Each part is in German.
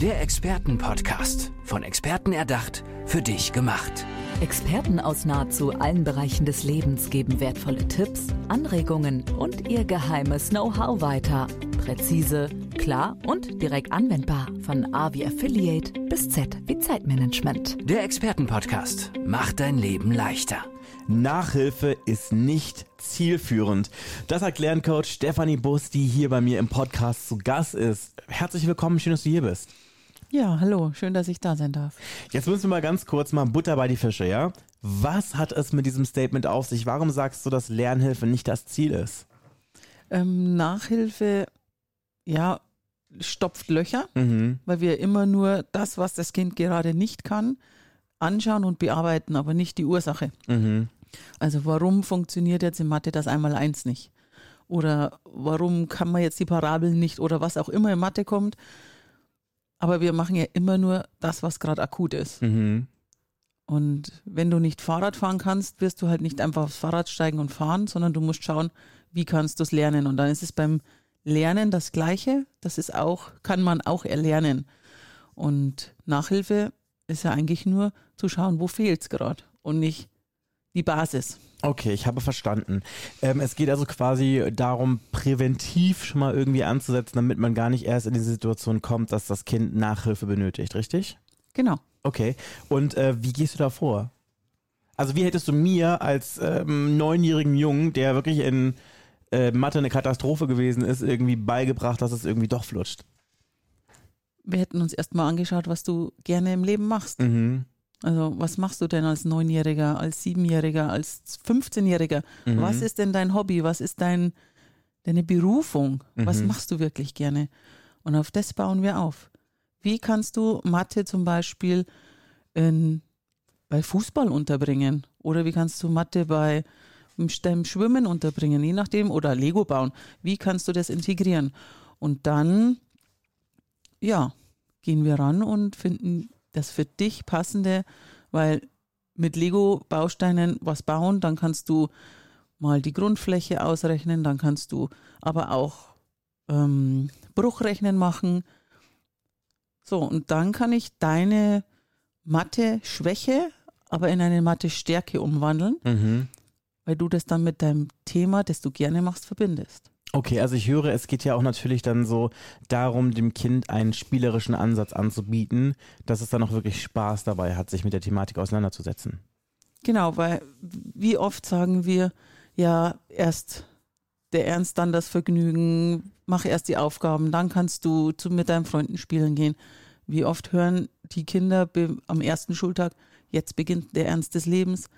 Der Expertenpodcast. Von Experten erdacht, für dich gemacht. Experten aus nahezu allen Bereichen des Lebens geben wertvolle Tipps, Anregungen und ihr geheimes Know-how weiter. Präzise, klar und direkt anwendbar. Von A wie Affiliate bis Z wie Zeitmanagement. Der Expertenpodcast macht dein Leben leichter. Nachhilfe ist nicht zielführend. Das erklärt Coach Stefanie Bus, die hier bei mir im Podcast zu Gast ist. Herzlich willkommen, schön, dass du hier bist. Ja, hallo, schön, dass ich da sein darf. Jetzt müssen wir mal ganz kurz mal Butter bei die Fische, ja? Was hat es mit diesem Statement auf sich? Warum sagst du, dass Lernhilfe nicht das Ziel ist? Ähm, Nachhilfe, ja, stopft Löcher, Mhm. weil wir immer nur das, was das Kind gerade nicht kann, anschauen und bearbeiten, aber nicht die Ursache. Mhm. Also warum funktioniert jetzt in Mathe das einmal eins nicht? Oder warum kann man jetzt die Parabeln nicht oder was auch immer in Mathe kommt? Aber wir machen ja immer nur das, was gerade akut ist. Mhm. Und wenn du nicht Fahrrad fahren kannst, wirst du halt nicht einfach aufs Fahrrad steigen und fahren, sondern du musst schauen, wie kannst du es lernen. Und dann ist es beim Lernen das Gleiche. Das ist auch, kann man auch erlernen. Und Nachhilfe ist ja eigentlich nur zu schauen, wo fehlt es gerade und nicht die Basis. Okay, ich habe verstanden. Ähm, es geht also quasi darum, präventiv schon mal irgendwie anzusetzen, damit man gar nicht erst in diese Situation kommt, dass das Kind Nachhilfe benötigt, richtig? Genau. Okay. Und äh, wie gehst du da vor? Also wie hättest du mir als ähm, neunjährigen Jungen, der wirklich in äh, Mathe eine Katastrophe gewesen ist, irgendwie beigebracht, dass es irgendwie doch flutscht? Wir hätten uns erstmal angeschaut, was du gerne im Leben machst. Mhm. Also was machst du denn als Neunjähriger, als Siebenjähriger, als 15-Jähriger? Mhm. Was ist denn dein Hobby? Was ist dein, deine Berufung? Was Mhm. machst du wirklich gerne? Und auf das bauen wir auf. Wie kannst du Mathe zum Beispiel in, bei Fußball unterbringen? Oder wie kannst du Mathe bei beim Schwimmen unterbringen, je nachdem, oder Lego bauen? Wie kannst du das integrieren? Und dann, ja, gehen wir ran und finden das für dich passende, weil mit Lego-Bausteinen was bauen, dann kannst du mal die Grundfläche ausrechnen, dann kannst du aber auch ähm, Bruchrechnen machen. So, und dann kann ich deine Mathe-Schwäche aber in eine Mathe-Stärke umwandeln, Mhm. weil du das dann mit deinem Thema, das du gerne machst, verbindest. Okay, also ich höre, es geht ja auch natürlich dann so darum, dem Kind einen spielerischen Ansatz anzubieten, dass es dann auch wirklich Spaß dabei hat, sich mit der Thematik auseinanderzusetzen. Genau, weil wie oft sagen wir, ja, erst der Ernst, dann das Vergnügen, mach erst die Aufgaben, dann kannst du zu, mit deinen Freunden spielen gehen. Wie oft hören die Kinder am ersten Schultag, jetzt beginnt der Ernst des Lebens.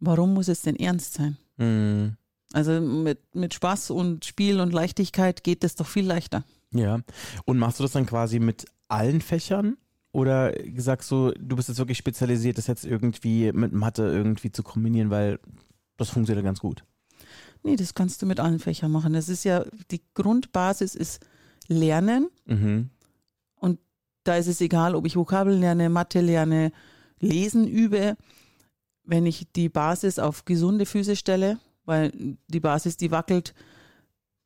Warum muss es denn ernst sein? Mhm. Also mit, mit Spaß und Spiel und Leichtigkeit geht es doch viel leichter. Ja. Und machst du das dann quasi mit allen Fächern? Oder sagst du, du bist jetzt wirklich spezialisiert, das jetzt irgendwie mit Mathe irgendwie zu kombinieren, weil das funktioniert ganz gut. Nee, das kannst du mit allen Fächern machen. Das ist ja, die Grundbasis ist Lernen. Mhm. Und da ist es egal, ob ich Vokabeln lerne, Mathe lerne, Lesen übe. Wenn ich die Basis auf gesunde Füße stelle, weil die Basis, die wackelt.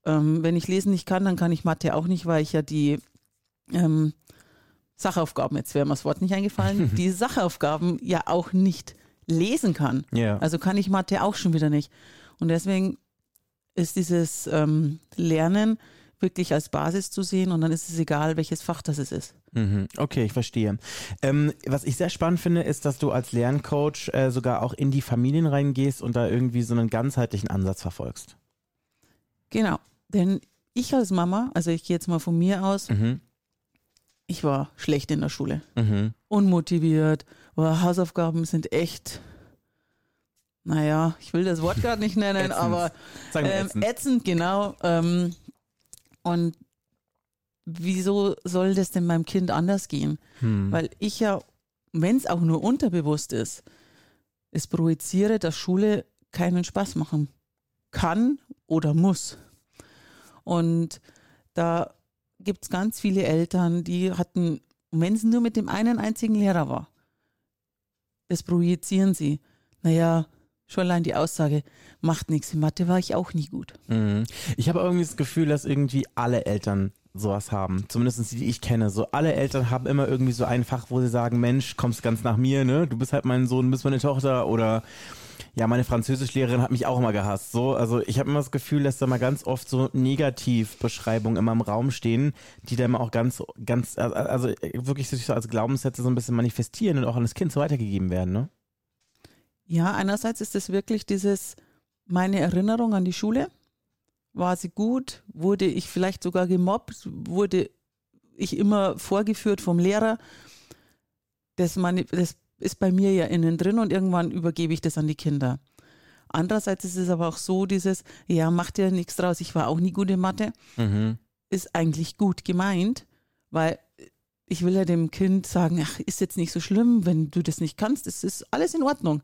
Ähm, wenn ich lesen nicht kann, dann kann ich Mathe auch nicht, weil ich ja die ähm, Sachaufgaben, jetzt wäre mir das Wort nicht eingefallen, die Sachaufgaben ja auch nicht lesen kann. Ja. Also kann ich Mathe auch schon wieder nicht. Und deswegen ist dieses ähm, Lernen wirklich als Basis zu sehen und dann ist es egal, welches Fach das es ist. Mhm. Okay, ich verstehe. Ähm, was ich sehr spannend finde, ist, dass du als Lerncoach äh, sogar auch in die Familien reingehst und da irgendwie so einen ganzheitlichen Ansatz verfolgst. Genau. Denn ich als Mama, also ich gehe jetzt mal von mir aus, Mhm. ich war schlecht in der Schule. Mhm. Unmotiviert. Boah, Hausaufgaben sind echt, naja, ich will das Wort gerade nicht nennen, aber ähm, ätzend. ätzend, genau. Ähm, und wieso soll das denn meinem Kind anders gehen? Hm. Weil ich ja, wenn es auch nur unterbewusst ist, es projiziere, dass Schule keinen Spaß machen kann oder muss. Und da gibt es ganz viele Eltern, die hatten, wenn es nur mit dem einen einzigen Lehrer war, das projizieren sie. Naja, schon allein die Aussage, macht nichts, in Mathe war ich auch nie gut. Mhm. Ich habe irgendwie das Gefühl, dass irgendwie alle Eltern sowas haben. Zumindest die, die ich kenne. So alle Eltern haben immer irgendwie so ein Fach, wo sie sagen, Mensch, kommst ganz nach mir, ne? Du bist halt mein Sohn, bist meine Tochter oder ja, meine Französischlehrerin hat mich auch immer gehasst. So, also ich habe immer das Gefühl, dass da mal ganz oft so Negativbeschreibungen immer im Raum stehen, die dann auch ganz, ganz, also wirklich sich so als Glaubenssätze so ein bisschen manifestieren und auch an das Kind so weitergegeben werden, ne? Ja, einerseits ist es wirklich dieses, meine Erinnerung an die Schule. War sie gut? Wurde ich vielleicht sogar gemobbt? Wurde ich immer vorgeführt vom Lehrer? Das, meine, das ist bei mir ja innen drin und irgendwann übergebe ich das an die Kinder. Andererseits ist es aber auch so, dieses, ja, macht ja nichts draus, ich war auch nie gut in Mathe, mhm. ist eigentlich gut gemeint, weil ich will ja dem Kind sagen, ach, ist jetzt nicht so schlimm, wenn du das nicht kannst, es ist alles in Ordnung.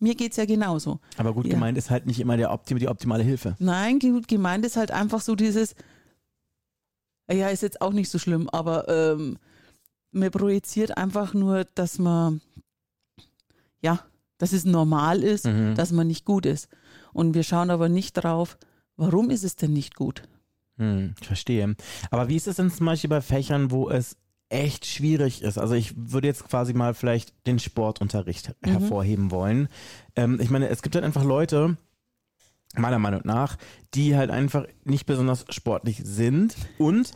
Mir geht es ja genauso. Aber gut ja. gemeint ist halt nicht immer der Optim die optimale Hilfe. Nein, gut gemeint ist halt einfach so dieses, ja, ist jetzt auch nicht so schlimm, aber ähm, man projiziert einfach nur, dass man, ja, dass es normal ist, mhm. dass man nicht gut ist. Und wir schauen aber nicht drauf, warum ist es denn nicht gut? Hm, verstehe. Aber wie ist es denn zum Beispiel bei Fächern, wo es echt schwierig ist. Also ich würde jetzt quasi mal vielleicht den Sportunterricht mhm. hervorheben wollen. Ähm, ich meine, es gibt halt einfach Leute, meiner Meinung nach, die halt einfach nicht besonders sportlich sind. Und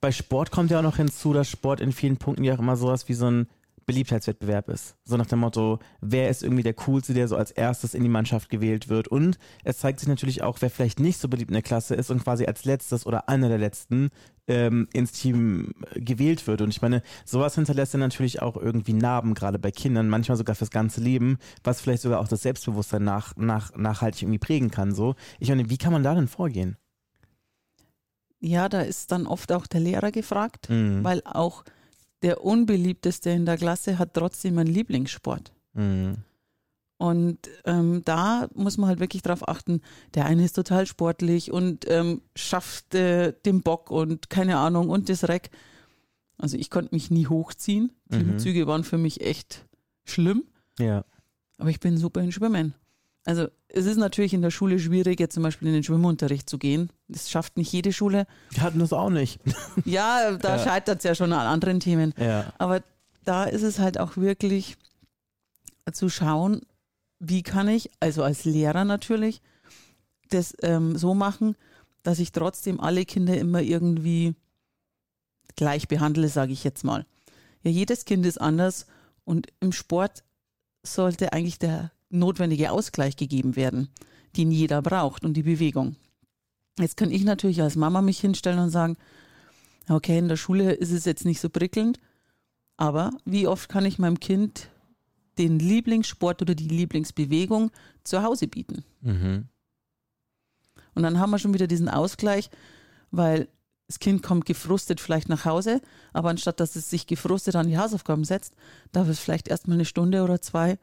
bei Sport kommt ja auch noch hinzu, dass Sport in vielen Punkten ja auch immer sowas wie so ein Beliebtheitswettbewerb ist. So nach dem Motto, wer ist irgendwie der Coolste, der so als erstes in die Mannschaft gewählt wird. Und es zeigt sich natürlich auch, wer vielleicht nicht so beliebt in der Klasse ist und quasi als letztes oder einer der letzten ähm, ins Team gewählt wird. Und ich meine, sowas hinterlässt ja natürlich auch irgendwie Narben, gerade bei Kindern, manchmal sogar fürs ganze Leben, was vielleicht sogar auch das Selbstbewusstsein nach, nach, nachhaltig irgendwie prägen kann. So. Ich meine, wie kann man da denn vorgehen? Ja, da ist dann oft auch der Lehrer gefragt, mhm. weil auch der unbeliebteste in der Klasse hat trotzdem einen Lieblingssport. Mhm. Und ähm, da muss man halt wirklich drauf achten, der eine ist total sportlich und ähm, schafft äh, den Bock und keine Ahnung und das Reck. Also ich konnte mich nie hochziehen. Die mhm. Züge waren für mich echt schlimm. Ja. Aber ich bin super in Schwimmen. Also es ist natürlich in der Schule schwierig, jetzt zum Beispiel in den Schwimmunterricht zu gehen. Das schafft nicht jede Schule. Wir hatten das auch nicht. Ja, da ja. scheitert es ja schon an anderen Themen. Ja. Aber da ist es halt auch wirklich zu schauen, wie kann ich, also als Lehrer natürlich, das ähm, so machen, dass ich trotzdem alle Kinder immer irgendwie gleich behandle, sage ich jetzt mal. Ja, jedes Kind ist anders und im Sport sollte eigentlich der notwendige Ausgleich gegeben werden, den jeder braucht und die Bewegung. Jetzt kann ich natürlich als Mama mich hinstellen und sagen, okay, in der Schule ist es jetzt nicht so prickelnd, aber wie oft kann ich meinem Kind den Lieblingssport oder die Lieblingsbewegung zu Hause bieten? Mhm. Und dann haben wir schon wieder diesen Ausgleich, weil das Kind kommt gefrustet vielleicht nach Hause, aber anstatt dass es sich gefrustet an die Hausaufgaben setzt, darf es vielleicht erstmal eine Stunde oder zwei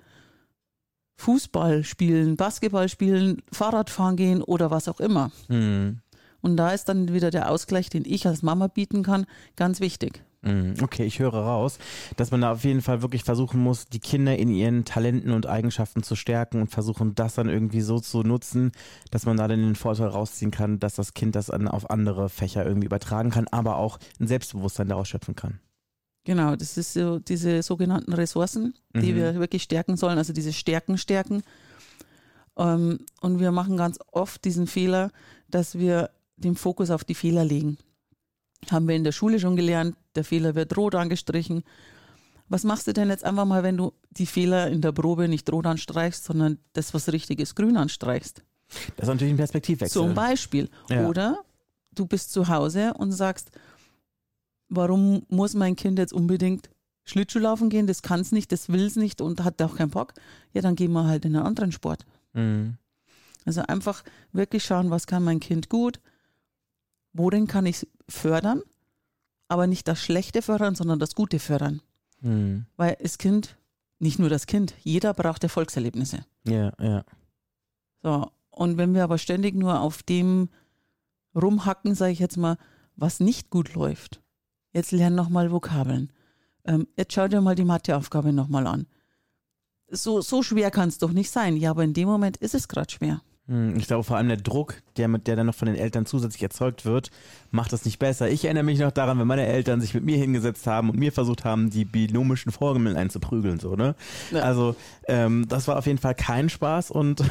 Fußball spielen, Basketball spielen, Fahrradfahren gehen oder was auch immer. Mhm. Und da ist dann wieder der Ausgleich, den ich als Mama bieten kann, ganz wichtig. Mhm. Okay, ich höre raus, dass man da auf jeden Fall wirklich versuchen muss, die Kinder in ihren Talenten und Eigenschaften zu stärken und versuchen, das dann irgendwie so zu nutzen, dass man da dann den Vorteil rausziehen kann, dass das Kind das an, auf andere Fächer irgendwie übertragen kann, aber auch ein Selbstbewusstsein daraus schöpfen kann. Genau, das ist so diese sogenannten Ressourcen, die mhm. wir wirklich stärken sollen, also diese Stärken stärken. Ähm, und wir machen ganz oft diesen Fehler, dass wir den Fokus auf die Fehler legen. Haben wir in der Schule schon gelernt, der Fehler wird rot angestrichen. Was machst du denn jetzt einfach mal, wenn du die Fehler in der Probe nicht rot anstreichst, sondern das, was richtig ist, grün anstreichst? Das ist natürlich ein Perspektivwechsel. Zum Beispiel. Ja. Oder du bist zu Hause und sagst, warum muss mein Kind jetzt unbedingt Schlittschuhlaufen gehen? Das kann es nicht, das will es nicht und hat auch keinen Bock. Ja, dann gehen wir halt in einen anderen Sport. Mhm. Also einfach wirklich schauen, was kann mein Kind gut, worin kann ich fördern, aber nicht das Schlechte fördern, sondern das Gute fördern. Mhm. Weil das Kind, nicht nur das Kind, jeder braucht Erfolgserlebnisse. Ja, ja. So, und wenn wir aber ständig nur auf dem rumhacken, sage ich jetzt mal, was nicht gut läuft, Jetzt lern nochmal Vokabeln. Ähm, jetzt schau dir mal die Matheaufgabe nochmal an. So, so schwer kann es doch nicht sein. Ja, aber in dem Moment ist es gerade schwer. Hm, Ich glaube vor allem der Druck, der, mit, der dann noch von den Eltern zusätzlich erzeugt wird, macht das nicht besser. Ich erinnere mich noch daran, wenn meine Eltern sich mit mir hingesetzt haben und mir versucht haben, die binomischen Formeln einzuprügeln, so, ne? Ja. Also, ähm, das war auf jeden Fall kein Spaß und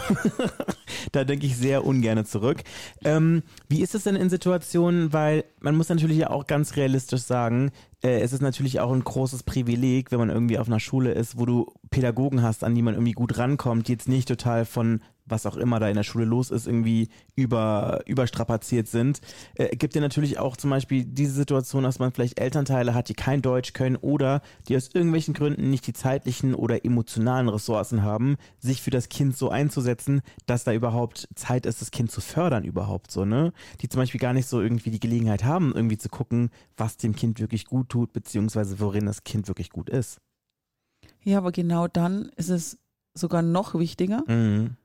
da denke ich sehr ungern zurück. Ähm, wie ist es denn in Situationen, weil man muss natürlich ja auch ganz realistisch sagen, äh, es ist natürlich auch ein großes Privileg, wenn man irgendwie auf einer Schule ist, wo du Pädagogen hast, an die man irgendwie gut rankommt, die jetzt nicht total von was auch immer da in der Schule los ist, irgendwie über, überstrapaziert sind. Äh, gibt ja natürlich auch zum Beispiel diese Situation, dass man vielleicht Elternteile hat, die kein Deutsch können oder die aus irgendwelchen Gründen nicht die zeitlichen oder emotionalen Ressourcen haben, sich für das Kind so einzusetzen, dass da überhaupt Zeit ist, das Kind zu fördern überhaupt so, ne? Die zum Beispiel gar nicht so irgendwie die Gelegenheit haben, irgendwie zu gucken, was dem Kind wirklich gut tut, beziehungsweise worin das Kind wirklich gut ist. Ja, aber genau dann ist es sogar noch wichtiger, Mhm.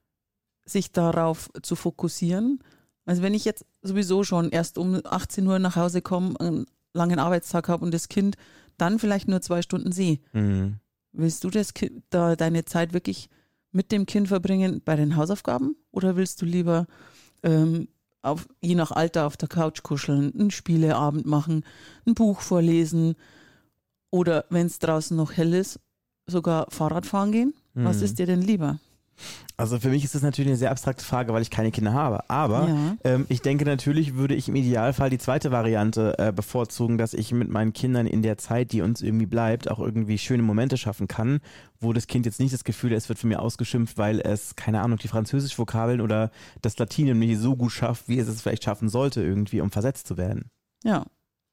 Sich darauf zu fokussieren. Also wenn ich jetzt sowieso schon erst um 18 Uhr nach Hause komme, einen langen Arbeitstag habe und das Kind dann vielleicht nur zwei Stunden sehe, Mhm. willst du das Ki- da deine Zeit wirklich mit dem Kind verbringen bei den Hausaufgaben oder willst du lieber ähm, auf, je nach Alter auf der Couch kuscheln, einen Spieleabend machen, ein Buch vorlesen oder wenn es draußen noch hell ist, sogar Fahrrad fahren gehen? Was Mhm. ist dir denn lieber? Also für mich ist das natürlich eine sehr abstrakte Frage, weil ich keine Kinder habe. Aber Ja. ähm, ich denke natürlich würde ich im Idealfall die zweite Variante äh, bevorzugen, dass ich mit meinen Kindern in der Zeit, die uns irgendwie bleibt, auch irgendwie schöne Momente schaffen kann, wo das Kind jetzt nicht das Gefühl hat, es wird von mir ausgeschimpft, weil es, keine Ahnung, die Französisch-Vokabeln oder das Latinum nicht so gut schafft, wie es es vielleicht schaffen sollte, irgendwie, um versetzt zu werden. Ja.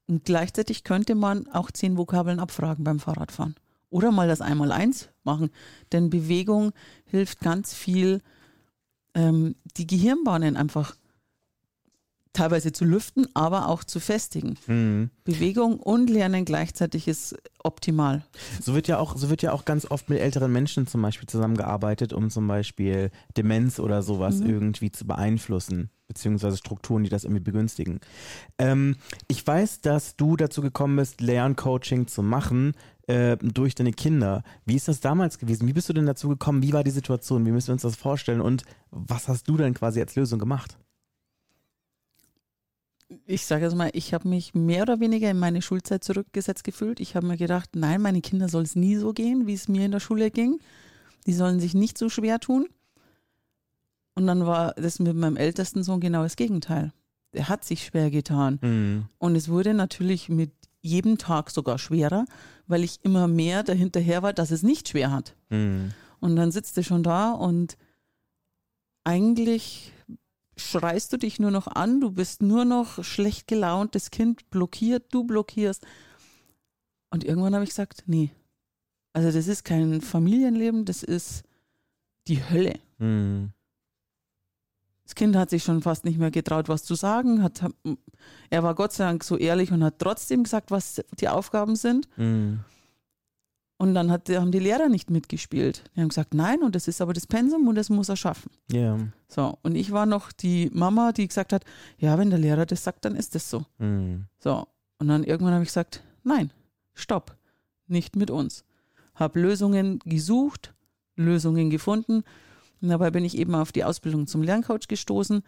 Und gleichzeitig könnte man auch zehn Vokabeln abfragen beim Fahrradfahren. Oder mal das Einmaleins machen. Denn Bewegung hilft ganz viel, ähm, die Gehirnbahnen einfach teilweise zu lüften, aber auch zu festigen. Mhm. Bewegung und Lernen gleichzeitig ist optimal. So wird ja auch, so wird ja auch ganz oft mit älteren Menschen zum Beispiel zusammengearbeitet, um zum Beispiel Demenz oder sowas Mhm. irgendwie zu beeinflussen, beziehungsweise Strukturen, die das irgendwie begünstigen. Ähm, ich weiß, dass du dazu gekommen bist, Lerncoaching zu machen äh, durch deine Kinder. Wie ist das damals gewesen? Wie bist du denn dazu gekommen? Wie war die Situation? Wie müssen wir uns das vorstellen? Und was hast du denn quasi als Lösung gemacht? Ich sage jetzt mal, ich habe mich mehr oder weniger in meine Schulzeit zurückgesetzt gefühlt. Ich habe mir gedacht, nein, meine Kinder soll es nie so gehen, wie es mir in der Schule ging. Die sollen sich nicht so schwer tun. Und dann war das mit meinem ältesten Sohn genau das Gegenteil. Der hat sich schwer getan. Mhm. Und es wurde natürlich mit jedem Tag sogar schwerer, weil ich immer mehr dahinterher war, dass es nicht schwer hat. Mhm. Und dann sitzt du schon da und eigentlich schreist du dich nur noch an, du bist nur noch schlecht gelaunt, das Kind blockiert, du blockierst. Und irgendwann habe ich gesagt, nee, also das ist kein Familienleben, das ist die Hölle. Mhm. Das Kind hat sich schon fast nicht mehr getraut, was zu sagen. Hat, er war Gott sei Dank so ehrlich und hat trotzdem gesagt, was die Aufgaben sind. Mhm. Und dann hat, haben die Lehrer nicht mitgespielt. Die haben gesagt, nein, und das ist aber das Pensum und das muss er schaffen. Ja. So, und ich war noch die Mama, die gesagt hat, ja, wenn der Lehrer das sagt, dann ist das so. Mhm. So, und dann irgendwann habe ich gesagt, nein, stopp, nicht mit uns. Habe Lösungen gesucht, Lösungen gefunden. Und dabei bin ich eben auf die Ausbildung zum Lerncoach gestoßen,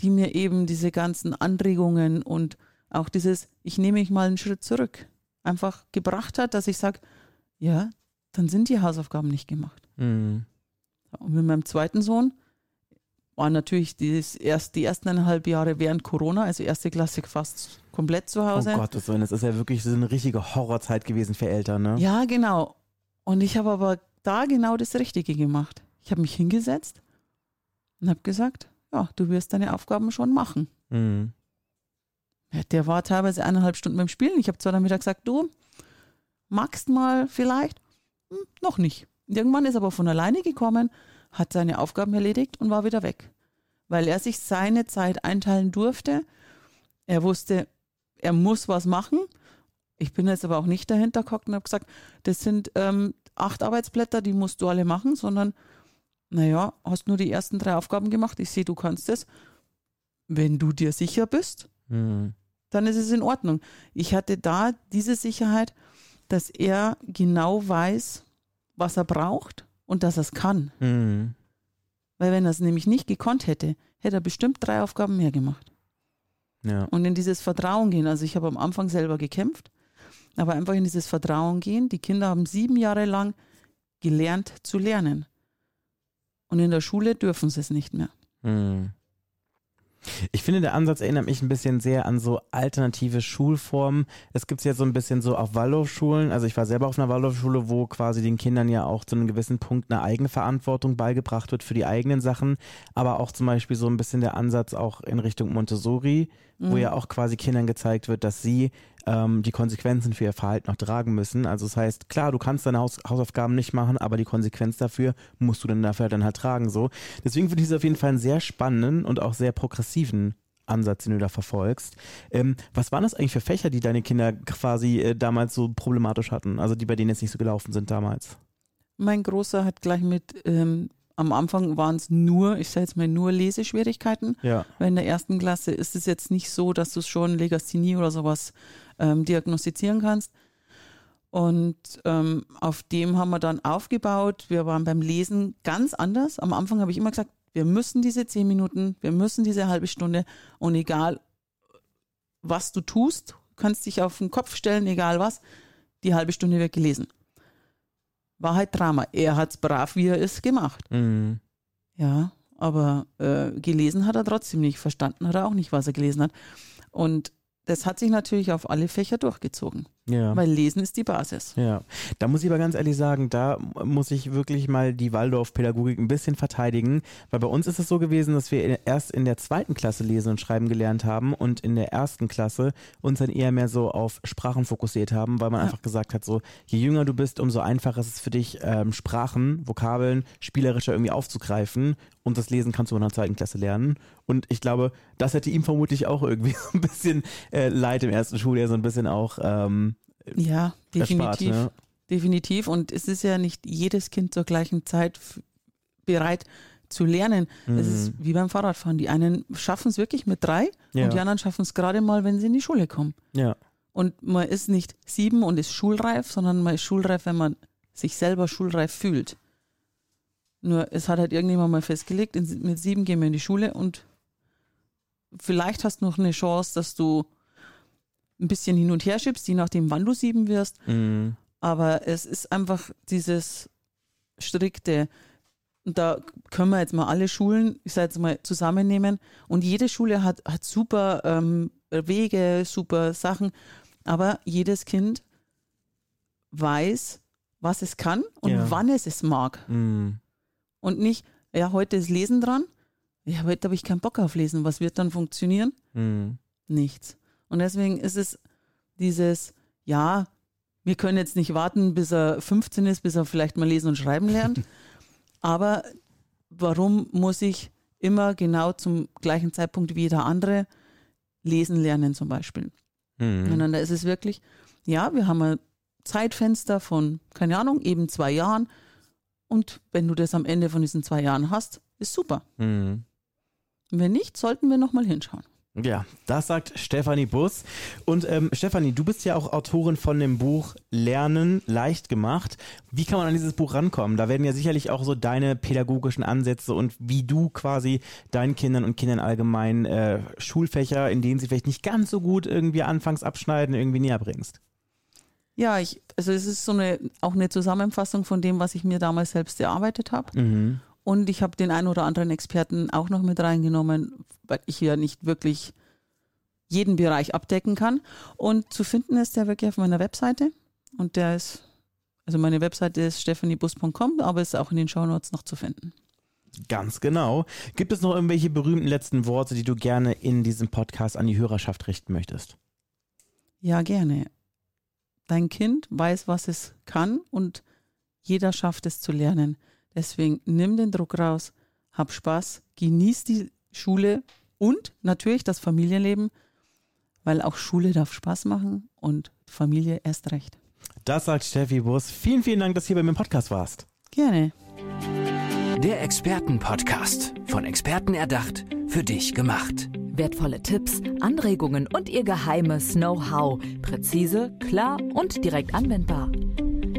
die mir eben diese ganzen Anregungen und auch dieses, ich nehme mich mal einen Schritt zurück, einfach gebracht hat, dass ich sage, ja, dann sind die Hausaufgaben nicht gemacht. Mhm. Und mit meinem zweiten Sohn war natürlich dieses erst, die ersten eineinhalb Jahre während Corona, also erste Klasse fast komplett zu Oh Hause. Gottes Willen, das ist ja wirklich so eine richtige Horrorzeit gewesen für Eltern, ne? Ja, genau. Und ich habe aber da genau das Richtige gemacht. Ich habe mich hingesetzt und habe gesagt, ja, du wirst deine Aufgaben schon machen. Mhm. Ja, Der war teilweise eineinhalb Stunden beim Spielen. Ich habe zwar dann wieder gesagt, du magst mal vielleicht, hm, noch nicht. Irgendwann ist er aber von alleine gekommen, hat seine Aufgaben erledigt und war wieder weg. Weil er sich seine Zeit einteilen durfte. Er wusste, er muss was machen. Ich bin jetzt aber auch nicht dahinter gehockt und habe gesagt, das sind ähm, acht Arbeitsblätter, die musst du alle machen, sondern, naja, hast nur die ersten drei Aufgaben gemacht. Ich sehe, du kannst es. Wenn du dir sicher bist, Mhm. dann ist es in Ordnung. Ich hatte da diese Sicherheit, dass er genau weiß, was er braucht und dass er es kann. Mhm. Weil wenn er es nämlich nicht gekonnt hätte, hätte er bestimmt drei Aufgaben mehr gemacht. Ja. Und in dieses Vertrauen gehen. Also ich habe am Anfang selber gekämpft, aber einfach in dieses Vertrauen gehen. Die Kinder haben sieben Jahre lang gelernt zu lernen. Und in der Schule dürfen sie es nicht mehr. Hm. Ich finde, der Ansatz erinnert mich ein bisschen sehr an so alternative Schulformen. Es gibt es ja so ein bisschen so auf Waldorfschulen. Also ich war selber auf einer Waldorfschule, wo quasi den Kindern ja auch zu einem gewissen Punkt eine Eigenverantwortung beigebracht wird für die eigenen Sachen. Aber auch zum Beispiel so ein bisschen der Ansatz auch in Richtung Montessori, wo ja auch quasi Kindern gezeigt wird, dass sie ähm, die Konsequenzen für ihr Verhalten noch tragen müssen. Also das heißt, klar, du kannst deine Haus Hausaufgaben nicht machen, aber die Konsequenz dafür musst du dann dafür dann halt tragen. So. Deswegen finde ich es auf jeden Fall einen sehr spannenden und auch sehr progressiven Ansatz, den du da verfolgst. Ähm, was waren das eigentlich für Fächer, die deine Kinder quasi äh, damals so problematisch hatten? Also die bei denen jetzt nicht so gelaufen sind damals? Mein Großer hat gleich mit, ähm, am Anfang waren es nur, ich sage jetzt mal nur Leseschwierigkeiten. Ja. Weil in der ersten Klasse ist es jetzt nicht so, dass du schon Legasthenie oder sowas ähm, diagnostizieren kannst. Und ähm, auf dem haben wir dann aufgebaut. Wir waren beim Lesen ganz anders. Am Anfang habe ich immer gesagt, wir müssen diese zehn Minuten, wir müssen diese halbe Stunde und egal, was du tust, kannst dich auf den Kopf stellen, egal was, die halbe Stunde wird gelesen. War halt Drama. Er hat es brav, wie er ist, gemacht. Mhm. Ja, aber äh, gelesen hat er trotzdem nicht, verstanden hat er auch nicht, was er gelesen hat. Und das hat sich natürlich auf alle Fächer durchgezogen, Ja. weil Lesen ist die Basis. Ja, da muss ich aber ganz ehrlich sagen, da muss ich wirklich mal die Waldorf-Pädagogik ein bisschen verteidigen, weil bei uns ist es so gewesen, dass wir erst in der zweiten Klasse lesen und schreiben gelernt haben und in der ersten Klasse uns dann eher mehr so auf Sprachen fokussiert haben, weil man Ja. einfach gesagt hat, so je jünger du bist, umso einfacher ist es für dich, ähm, Sprachen, Vokabeln spielerischer irgendwie aufzugreifen und das Lesen kannst du in der zweiten Klasse lernen. Und ich glaube, das hätte ihm vermutlich auch irgendwie so ein bisschen äh, leid im ersten Schuljahr, so ein bisschen auch ähm, Ja, erspart. definitiv. Ne? Definitiv. Und es ist ja nicht jedes Kind zur gleichen Zeit bereit zu lernen. Es Mhm. ist wie beim Fahrradfahren. Die einen schaffen es wirklich mit drei Ja. und die anderen schaffen es gerade mal, wenn sie in die Schule kommen. Ja. Und man ist nicht sieben und ist schulreif, sondern man ist schulreif, wenn man sich selber schulreif fühlt. Nur es hat halt irgendjemand mal festgelegt, mit sieben gehen wir in die Schule und vielleicht hast du noch eine Chance, dass du ein bisschen hin und her schiebst, je nachdem, wann du sieben wirst. Mhm. Aber es ist einfach dieses strikte. Und da können wir jetzt mal alle Schulen, ich sage jetzt mal, zusammennehmen. Und jede Schule hat, hat super ähm, Wege, super Sachen. Aber jedes Kind weiß, was es kann und Ja. wann es es mag. Mhm. Und nicht, ja, heute ist Lesen dran. Ja, heute habe ich keinen Bock auf Lesen. Was wird dann funktionieren? Mhm. nichts. Und deswegen ist es dieses, ja, wir können jetzt nicht warten, bis er 15 ist, bis er vielleicht mal lesen und schreiben lernt. Aber warum muss ich immer genau zum gleichen Zeitpunkt wie jeder andere lesen lernen zum Beispiel? Mhm. Sondern da ist es wirklich, ja, wir haben ein Zeitfenster von, keine Ahnung, eben zwei Jahren. Und wenn du das am Ende von diesen zwei Jahren hast, ist super. Mhm. Wenn nicht, sollten wir nochmal hinschauen. Ja, das sagt Stefanie Bus. Und ähm, Stefanie, du bist ja auch Autorin von dem Buch Lernen leicht gemacht. Wie kann man an dieses Buch rankommen? Da werden ja sicherlich auch so deine pädagogischen Ansätze und wie du quasi deinen Kindern und Kindern allgemein äh, Schulfächer, in denen sie vielleicht nicht ganz so gut irgendwie anfangs abschneiden, irgendwie näher bringst. Ja, ich, also es ist so eine, auch eine Zusammenfassung von dem, was ich mir damals selbst erarbeitet habe. Mhm. Und ich habe den einen oder anderen Experten auch noch mit reingenommen, weil ich ja nicht wirklich jeden Bereich abdecken kann. Und zu finden ist der wirklich auf meiner Webseite. Und der ist, also meine Webseite ist stephaniebus.com, aber ist auch in den Shownotes noch zu finden. Ganz genau. Gibt es noch irgendwelche berühmten letzten Worte, die du gerne in diesem Podcast an die Hörerschaft richten möchtest? Ja, gerne. Dein Kind weiß, was es kann und jeder schafft es zu lernen. Deswegen nimm den Druck raus, hab Spaß, genieß die Schule und natürlich das Familienleben, weil auch Schule darf Spaß machen und Familie erst recht. Das sagt Steffi Bus. Vielen, vielen Dank, dass du hier bei mir im Podcast warst. Gerne. Der Expertenpodcast. Von Experten erdacht, für dich gemacht. Wertvolle Tipps, Anregungen und ihr geheimes Know-how. Präzise, klar und direkt anwendbar.